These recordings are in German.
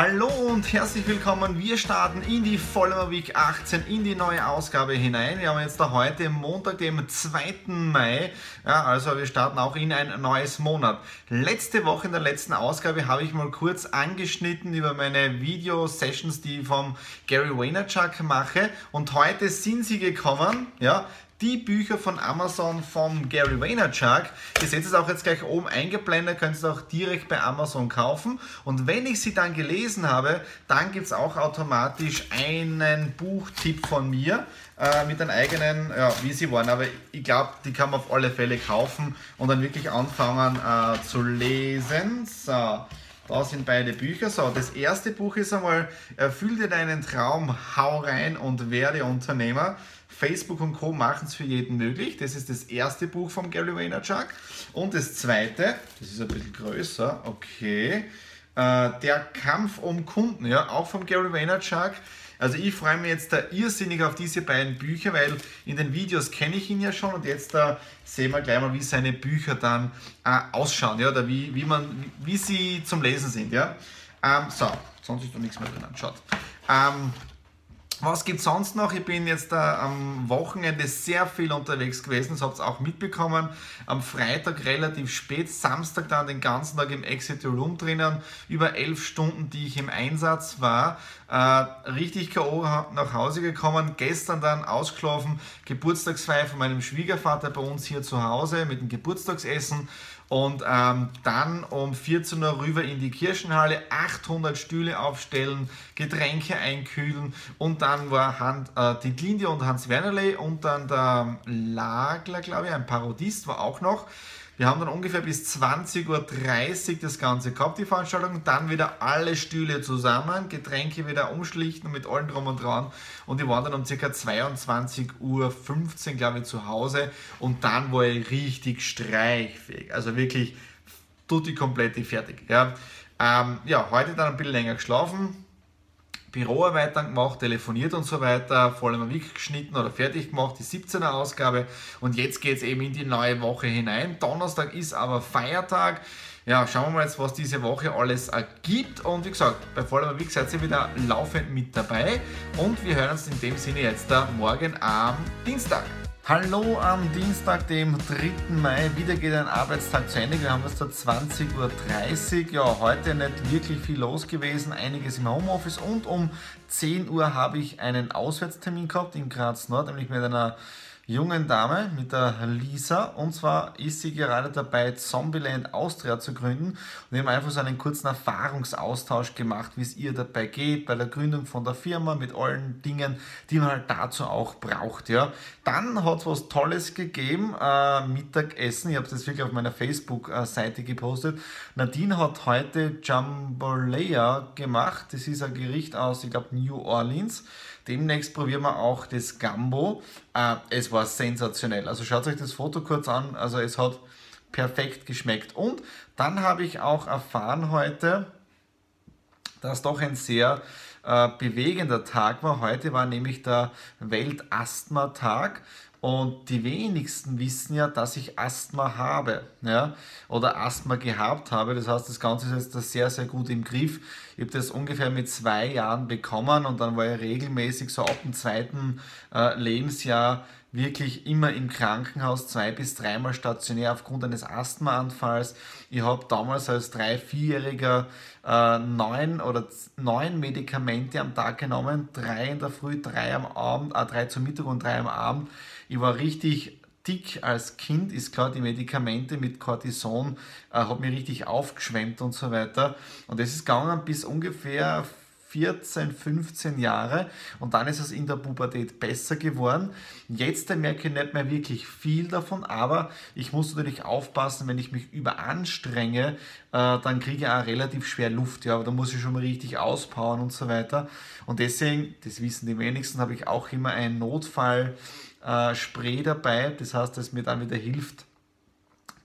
Hallo und herzlich willkommen. Wir starten in die Vollmer Week 18, in die neue Ausgabe hinein. Wir haben jetzt da heute Montag, dem 2. Mai. Ja, also wir starten auch in ein neues Monat. Letzte Woche in der letzten Ausgabe habe ich mal kurz angeschnitten über meine Video-Sessions, die ich vom Gary Vaynerchuk mache. Und heute sind sie gekommen. Ja, die Bücher von Amazon von Gary Vaynerchuk. Ihr seht es auch jetzt gleich oben eingeblendet, könnt ihr es auch direkt bei Amazon kaufen. Und wenn ich sie dann gelesen habe, dann gibt es auch automatisch einen Buchtipp von mir äh, mit den eigenen, ja, wie sie waren. Aber ich glaube, die kann man auf alle Fälle kaufen und dann wirklich anfangen äh, zu lesen. So. Da sind beide Bücher. So, das erste Buch ist einmal Erfüll dir deinen Traum, hau rein und werde Unternehmer. Facebook und Co. machen es für jeden möglich. Das ist das erste Buch von Gary Vaynerchuk. Und das zweite, das ist ein bisschen größer, okay, äh, der Kampf um Kunden, ja, auch von Gary Vaynerchuk. Also ich freue mich jetzt da irrsinnig auf diese beiden Bücher, weil in den Videos kenne ich ihn ja schon und jetzt da äh, sehen wir gleich mal, wie seine Bücher dann äh, ausschauen, ja, oder wie, wie, man, wie, sie zum Lesen sind, ja. Ähm, so, sonst ist da nichts mehr drin, schaut. Ähm, was gibt sonst noch? Ich bin jetzt äh, am Wochenende sehr viel unterwegs gewesen, das habt ihr auch mitbekommen. Am Freitag relativ spät, Samstag dann den ganzen Tag im Exit Room drinnen, über elf Stunden, die ich im Einsatz war. Äh, richtig K.O. nach Hause gekommen, gestern dann ausgeschlafen, Geburtstagsfeier von meinem Schwiegervater bei uns hier zu Hause mit dem Geburtstagsessen und ähm, dann um 14 Uhr rüber in die Kirchenhalle, 800 Stühle aufstellen, Getränke einkühlen und dann war Hand, äh, die Linde und Hans Wernerle und dann der Lagler, glaube ich, ein Parodist war auch noch. Wir haben dann ungefähr bis 20.30 Uhr das Ganze gehabt, die Veranstaltung. Dann wieder alle Stühle zusammen, Getränke wieder umschlichten mit allem drum und dran. Und die waren dann um ca. 22.15 Uhr, glaube ich, zu Hause. Und dann war ich richtig streichfähig. Also wirklich tutti komplett fertig. Ja. Ähm, ja, heute dann ein bisschen länger geschlafen Büroarbeit dann gemacht, telefoniert und so weiter, vor allem Week geschnitten oder fertig gemacht, die 17er Ausgabe und jetzt geht es eben in die neue Woche hinein. Donnerstag ist aber Feiertag. Ja, schauen wir mal jetzt, was diese Woche alles ergibt. Und wie gesagt, bei Vollmer Week seid ihr wieder laufend mit dabei. Und wir hören uns in dem Sinne jetzt da morgen am Dienstag. Hallo am Dienstag, dem 3. Mai. Wieder geht ein Arbeitstag zu Ende. Wir haben jetzt da 20.30 Uhr. Ja, heute nicht wirklich viel los gewesen. Einiges im Homeoffice. Und um 10 Uhr habe ich einen Auswärtstermin gehabt in Graz Nord, nämlich mit einer jungen Dame, mit der Lisa. Und zwar ist sie gerade dabei, Zombieland Austria zu gründen. Und wir haben einfach so einen kurzen Erfahrungsaustausch gemacht, wie es ihr dabei geht, bei der Gründung von der Firma, mit allen Dingen, die man halt dazu auch braucht. Ja. Dann hat es was Tolles gegeben, äh, Mittagessen. Ich habe das wirklich auf meiner Facebook-Seite gepostet. Nadine hat heute Jambalaya gemacht. Das ist ein Gericht aus, ich glaube, New Orleans. Demnächst probieren wir auch das Gambo. Äh, es war sensationell. Also schaut euch das Foto kurz an. Also es hat perfekt geschmeckt. Und dann habe ich auch erfahren heute, dass doch ein sehr äh, bewegender Tag war. Heute war nämlich der Weltasthma-Tag. Und die wenigsten wissen ja, dass ich Asthma habe ja, oder Asthma gehabt habe. Das heißt, das Ganze ist jetzt sehr, sehr gut im Griff. Ich habe das ungefähr mit zwei Jahren bekommen und dann war ich regelmäßig so ab dem zweiten äh, Lebensjahr wirklich immer im Krankenhaus zwei bis dreimal stationär aufgrund eines Asthmaanfalls. Ich habe damals als drei, vierjähriger äh, neun oder neun Medikamente am Tag genommen, drei in der Früh, drei am Abend, äh, drei zum Mittag und drei am Abend. Ich war richtig dick als Kind, ist klar, die Medikamente mit Cortison äh, hat mich richtig aufgeschwemmt und so weiter. Und das ist gegangen bis ungefähr 14, 15 Jahre und dann ist es in der Pubertät besser geworden. Jetzt merke ich nicht mehr wirklich viel davon, aber ich muss natürlich aufpassen, wenn ich mich überanstrenge, äh, dann kriege ich auch relativ schwer Luft, ja, aber da muss ich schon mal richtig auspowern und so weiter. Und deswegen, das wissen die wenigsten, habe ich auch immer ein Notfallspray äh, dabei, das heißt, dass mir dann wieder hilft,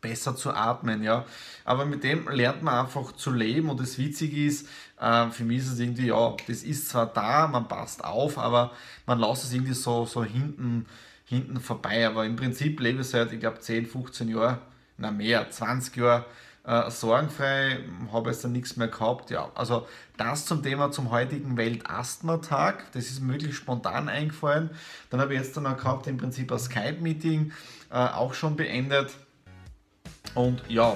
besser zu atmen, ja. Aber mit dem lernt man einfach zu leben und das Witzige ist, äh, für mich ist es irgendwie, ja, das ist zwar da, man passt auf, aber man lässt es irgendwie so, so hinten, hinten vorbei. Aber im Prinzip lebe ich seit, ich glaube, 10, 15 Jahren, na mehr, 20 Jahre äh, sorgenfrei, habe jetzt dann nichts mehr gehabt. Ja, also das zum Thema zum heutigen Weltasthma-Tag. Das ist möglichst spontan eingefallen. Dann habe ich jetzt dann auch gehabt, im Prinzip ein Skype-Meeting äh, auch schon beendet. Und ja,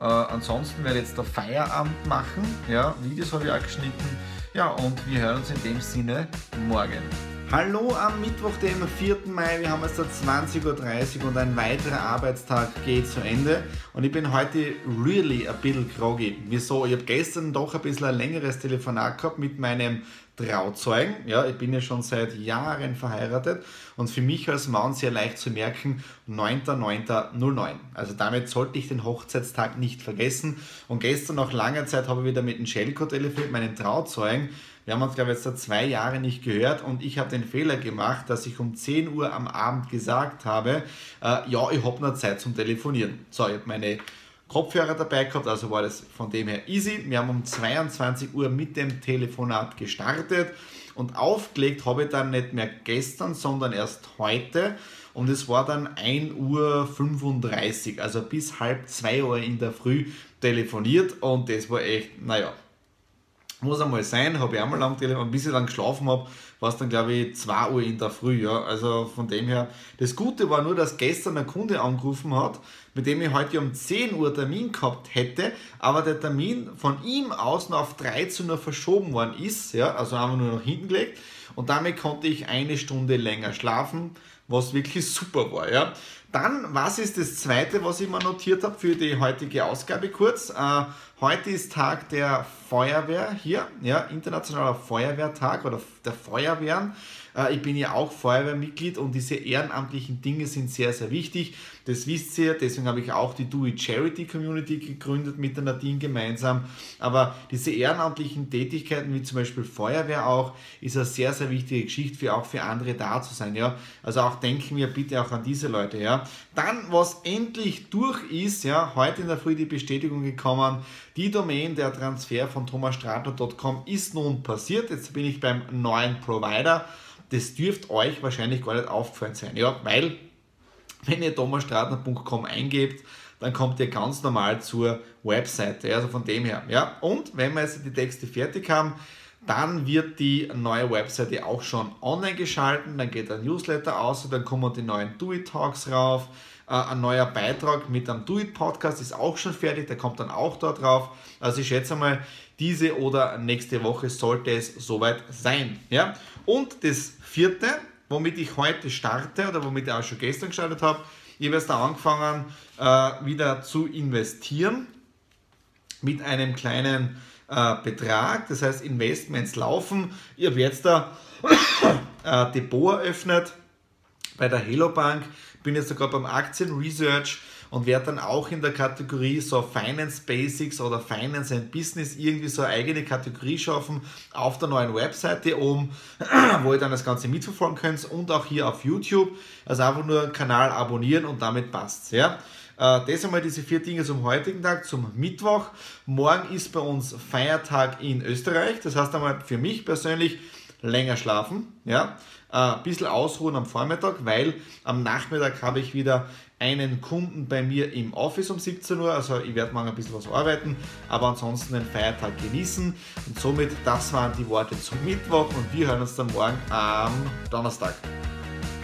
äh, ansonsten werde ich jetzt der Feierabend machen. Ja, Videos habe ich auch geschnitten. Ja, und wir hören uns in dem Sinne morgen. Hallo am Mittwoch, dem 4. Mai. Wir haben jetzt da 20.30 Uhr und ein weiterer Arbeitstag geht zu Ende. Und ich bin heute really a bisschen groggy. Wieso? Ich habe gestern doch ein bisschen ein längeres Telefonat gehabt mit meinem Trauzeugen. Ja, ich bin ja schon seit Jahren verheiratet und für mich als Mann sehr leicht zu merken, 9.9.09. Also damit sollte ich den Hochzeitstag nicht vergessen. Und gestern nach langer Zeit habe ich wieder mit dem Schelko telefoniert, meinem Trauzeugen. Wir haben uns, glaube ich, jetzt seit zwei Jahren nicht gehört und ich habe den Fehler gemacht, dass ich um 10 Uhr am Abend gesagt habe, äh, ja, ich habe noch Zeit zum Telefonieren. So, ich habe meine Kopfhörer dabei gehabt, also war das von dem her easy. Wir haben um 22 Uhr mit dem Telefonat gestartet und aufgelegt habe ich dann nicht mehr gestern, sondern erst heute und es war dann 1 Uhr 35, also bis halb 2 Uhr in der Früh telefoniert und das war echt, naja, muss einmal sein, habe ich einmal lang telefoniert, bis ich dann geschlafen habe, war es dann glaube ich 2 Uhr in der Früh, ja, also von dem her, das Gute war nur, dass gestern ein Kunde angerufen hat, mit dem ich heute um 10 Uhr Termin gehabt hätte, aber der Termin von ihm aus noch auf 13 Uhr verschoben worden ist, ja, also einfach nur nach hinten gelegt. Und damit konnte ich eine Stunde länger schlafen, was wirklich super war, ja. Dann, was ist das zweite, was ich mir notiert habe für die heutige Ausgabe kurz? Äh, heute ist Tag der Feuerwehr hier, ja, internationaler Feuerwehrtag oder der Feuerwehren. Äh, ich bin ja auch Feuerwehrmitglied und diese ehrenamtlichen Dinge sind sehr, sehr wichtig. Das wisst ihr, deswegen habe ich auch die It Charity Community gegründet mit der Nadine gemeinsam. Aber diese ehrenamtlichen Tätigkeiten, wie zum Beispiel Feuerwehr auch, ist eine sehr, sehr wichtige Geschichte für auch für andere da zu sein. Ja? Also auch denken wir bitte auch an diese Leute. Ja? Dann, was endlich durch ist, ja, heute in der Früh die Bestätigung gekommen, die Domain der Transfer von thomasstratner.com ist nun passiert. Jetzt bin ich beim neuen Provider das dürfte euch wahrscheinlich gar nicht aufgefallen sein. Ja, weil, wenn ihr thomasstratner.com eingebt, dann kommt ihr ganz normal zur Webseite. Also von dem her. Ja, und wenn wir jetzt die Texte fertig haben, dann wird die neue Webseite auch schon online geschalten. Dann geht ein Newsletter aus und dann kommen die neuen Do It Talks rauf. Äh, ein neuer Beitrag mit einem Do It Podcast ist auch schon fertig, der kommt dann auch dort drauf. Also ich schätze mal, diese oder nächste Woche sollte es soweit sein. Ja? Und das vierte, womit ich heute starte oder womit ich auch schon gestern gestartet habe, ich habe jetzt da angefangen, äh, wieder zu investieren mit einem kleinen äh, Betrag. Das heißt, Investments laufen. Ich habe jetzt da äh, Depot eröffnet bei der Hello Bank. Bin jetzt sogar beim Aktien Research und werde dann auch in der Kategorie so Finance Basics oder Finance and Business irgendwie so eine eigene Kategorie schaffen auf der neuen Webseite oben, wo ihr dann das Ganze mitverfolgen könnt und auch hier auf YouTube. Also einfach nur Kanal abonnieren und damit passt's. Ja? Äh, das einmal diese vier Dinge zum heutigen Tag, zum Mittwoch. Morgen ist bei uns Feiertag in Österreich. Das heißt einmal für mich persönlich länger schlafen, ja, ein äh, bisschen ausruhen am Vormittag, weil am Nachmittag habe ich wieder einen Kunden bei mir im Office um 17 Uhr. Also ich werde morgen ein bisschen was arbeiten, aber ansonsten den Feiertag genießen. Und somit, das waren die Worte zum Mittwoch und wir hören uns dann morgen am Donnerstag.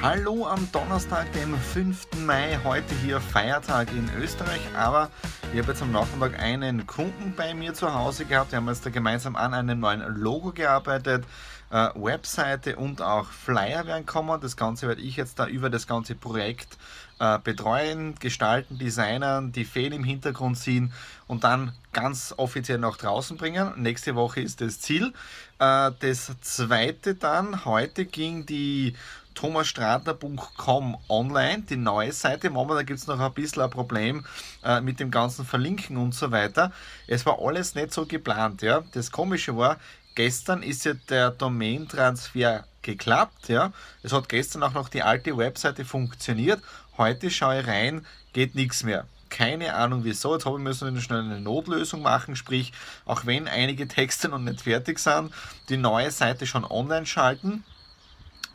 Hallo am Donnerstag, dem 5. Mai, heute hier Feiertag in Österreich, aber ich habe jetzt am Nachmittag einen Kunden bei mir zu Hause gehabt. Wir haben jetzt da gemeinsam an einem neuen Logo gearbeitet, äh, Webseite und auch Flyer werden kommen. Das Ganze werde ich jetzt da über das ganze Projekt äh, betreuen, gestalten, designen, die Fäden im Hintergrund ziehen und dann ganz offiziell nach draußen bringen. Nächste Woche ist das Ziel. Äh, das zweite dann, heute ging die thomasstratner.com online, die neue Seite. Momentan gibt es noch ein bisschen ein Problem äh, mit dem ganzen Verlinken und so weiter. Es war alles nicht so geplant. Ja. Das Komische war, gestern ist ja der Domain-Transfer geklappt. Ja. Es hat gestern auch noch die alte Webseite funktioniert. Heute schaue ich rein, geht nichts mehr keine Ahnung wieso. Jetzt habe ich müssen schnell eine Notlösung machen, sprich, auch wenn einige Texte noch nicht fertig sind, die neue Seite schon online schalten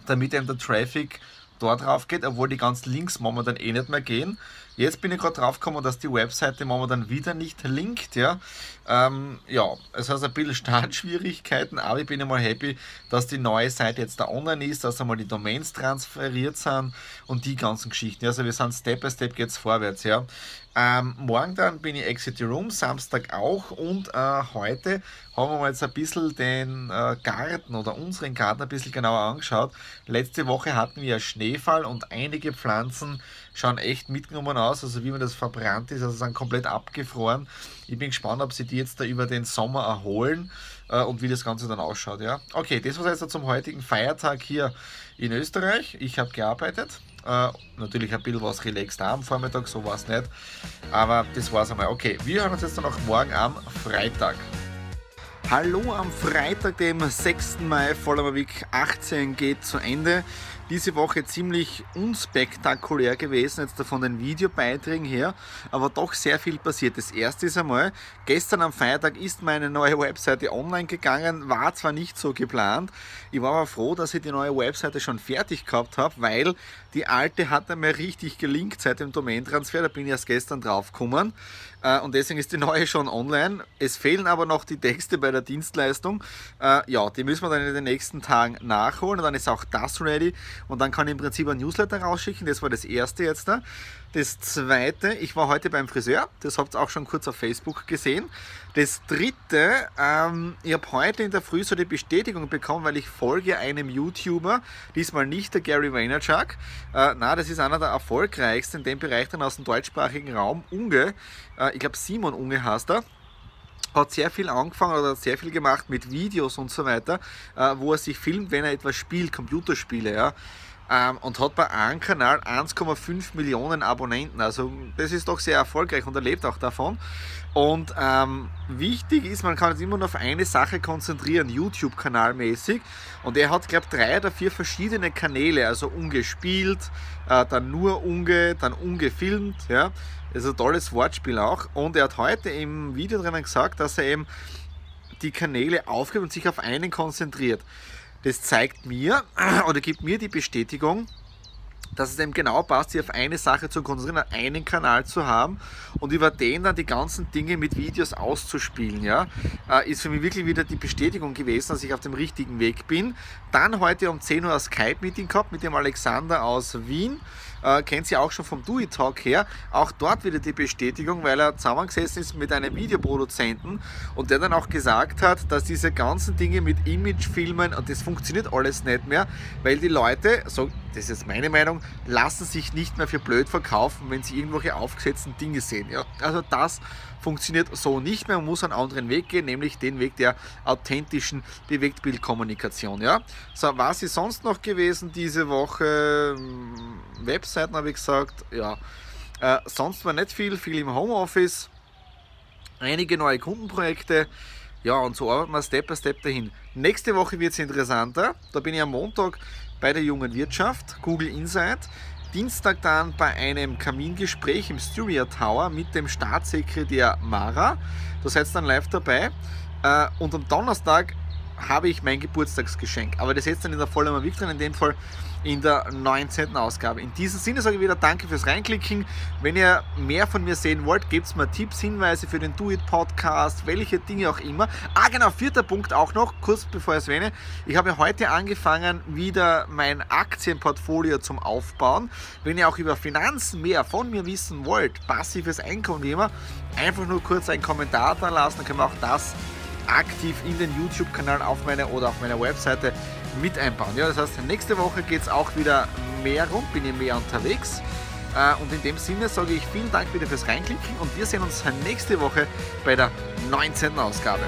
damit eben der Traffic dort drauf geht, obwohl die ganzen Links momentan eh nicht mehr gehen. Jetzt bin ich gerade drauf gekommen, dass die Webseite momentan wieder nicht linkt. Ja, ähm, ja es hat ein bisschen Startschwierigkeiten, aber ich bin einmal happy, dass die neue Seite jetzt da online ist, dass einmal die Domains transferiert sind und die ganzen Geschichten. Also wir sind Step by Step geht's vorwärts. Ja, ähm, morgen dann bin ich Exit Room, Samstag auch und äh, heute haben wir mal jetzt ein bisschen den äh, Garten oder unseren Garten ein bisschen genauer angeschaut. Letzte Woche hatten wir Schneefall und einige Pflanzen schauen echt mitgenommen aus, also wie man das verbrannt ist, also sind komplett abgefroren. Ich bin gespannt, ob sie die jetzt da über den Sommer erholen äh, und wie das Ganze dann ausschaut. Ja? Okay, das war jetzt zum heutigen Feiertag hier in Österreich. Ich habe gearbeitet. Äh, natürlich ein bisschen was relaxed am Vormittag, so war es nicht. Aber das war es einmal. Okay, wir hören uns jetzt dann auch morgen am Freitag. Hallo am Freitag, dem 6. Mai, Voller Week 18 geht zu Ende diese Woche ziemlich unspektakulär gewesen, jetzt von den Videobeiträgen her, aber doch sehr viel passiert. Das erste ist einmal, gestern am Feiertag ist meine neue Webseite online gegangen, war zwar nicht so geplant, ich war aber froh, dass ich die neue Webseite schon fertig gehabt habe, weil die alte hat einmal richtig gelinkt seit dem Domain-Transfer, da bin ich erst gestern drauf gekommen äh, und deswegen ist die neue schon online. Es fehlen aber noch die Texte bei der Dienstleistung. Äh, ja, die müssen wir dann in den nächsten Tagen nachholen und dann ist auch das ready und dann kann ich im Prinzip ein Newsletter rausschicken. Das war das erste jetzt da. Das zweite, ich war heute beim Friseur, das habt ihr auch schon kurz auf Facebook gesehen. Das dritte, ähm, ich habe heute in der Früh so die Bestätigung bekommen, weil ich folge einem YouTuber, diesmal nicht der Gary Vaynerchuk. Äh, na, das ist einer der erfolgreichsten in dem Bereich dann aus dem deutschsprachigen Raum, Unge. Äh, ich glaube Simon Unge heißt er hat sehr viel angefangen oder sehr viel gemacht mit Videos und so weiter, äh, wo er sich filmt, wenn er etwas spielt, Computerspiele, ja. Ähm, und hat bei einem Kanal 1,5 Millionen Abonnenten. Also das ist doch sehr erfolgreich und er lebt auch davon. Und ähm, wichtig ist, man kann sich immer nur auf eine Sache konzentrieren, YouTube-Kanalmäßig. Und er hat, glaube ich, drei oder vier verschiedene Kanäle, also ungespielt, äh, dann nur unge, dann ungefilmt. Ja. Das ist ein tolles Wortspiel auch. Und er hat heute im Video drinnen gesagt, dass er eben die Kanäle aufgibt und sich auf einen konzentriert. Das zeigt mir oder gibt mir die Bestätigung, dass es eben genau passt, sich auf eine Sache zu konzentrieren, einen Kanal zu haben und über den dann die ganzen Dinge mit Videos auszuspielen, ja, äh, ist für mich wirklich wieder die Bestätigung gewesen, dass ich auf dem richtigen Weg bin. Dann heute um 10 Uhr ein Skype-Meeting gehabt mit dem Alexander aus Wien äh, kennt sie auch schon vom It Talk her. Auch dort wieder die Bestätigung, weil er zusammengesessen ist mit einem Videoproduzenten und der dann auch gesagt hat, dass diese ganzen Dinge mit Imagefilmen und das funktioniert alles nicht mehr, weil die Leute, so, das ist jetzt meine Meinung, lassen sich nicht mehr für blöd verkaufen, wenn sie irgendwelche aufgesetzten Dinge sehen. Ja, also das funktioniert so nicht mehr. Man muss einen anderen Weg gehen, nämlich den Weg der authentischen Bewegtbildkommunikation. Ja? So, was ist sonst noch gewesen diese Woche? Hm, Webseiten habe ich gesagt. Ja. Äh, sonst war nicht viel, viel im Homeoffice. Einige neue Kundenprojekte. Ja, und so arbeiten wir Step by Step dahin. Nächste Woche wird es interessanter. Da bin ich am Montag bei der jungen Wirtschaft, Google Insight. Dienstag dann bei einem Kamingespräch im Styria Tower mit dem Staatssekretär Mara. Da seid ihr dann live dabei. Äh, und am Donnerstag habe ich mein Geburtstagsgeschenk. Aber das jetzt dann in der Vollmer Week drin, in dem Fall in der 19. Ausgabe. In diesem Sinne sage ich wieder Danke fürs Reinklicken. Wenn ihr mehr von mir sehen wollt, gebt mir Tipps, Hinweise für den Do It Podcast, welche Dinge auch immer. Ah, genau, vierter Punkt auch noch, kurz bevor ich es erwähne. Ich habe heute angefangen, wieder mein Aktienportfolio zum Aufbauen. Wenn ihr auch über Finanzen mehr von mir wissen wollt, passives Einkommen wie immer, einfach nur kurz einen Kommentar da lassen, dann können wir auch das aktiv in den YouTube-Kanal auf meiner oder auf meiner Webseite mit einbauen. Ja, das heißt, nächste Woche geht es auch wieder mehr rum, bin ich mehr unterwegs. Äh, und in dem Sinne sage ich vielen Dank wieder fürs Reinklicken und wir sehen uns nächste Woche bei der 19. Ausgabe.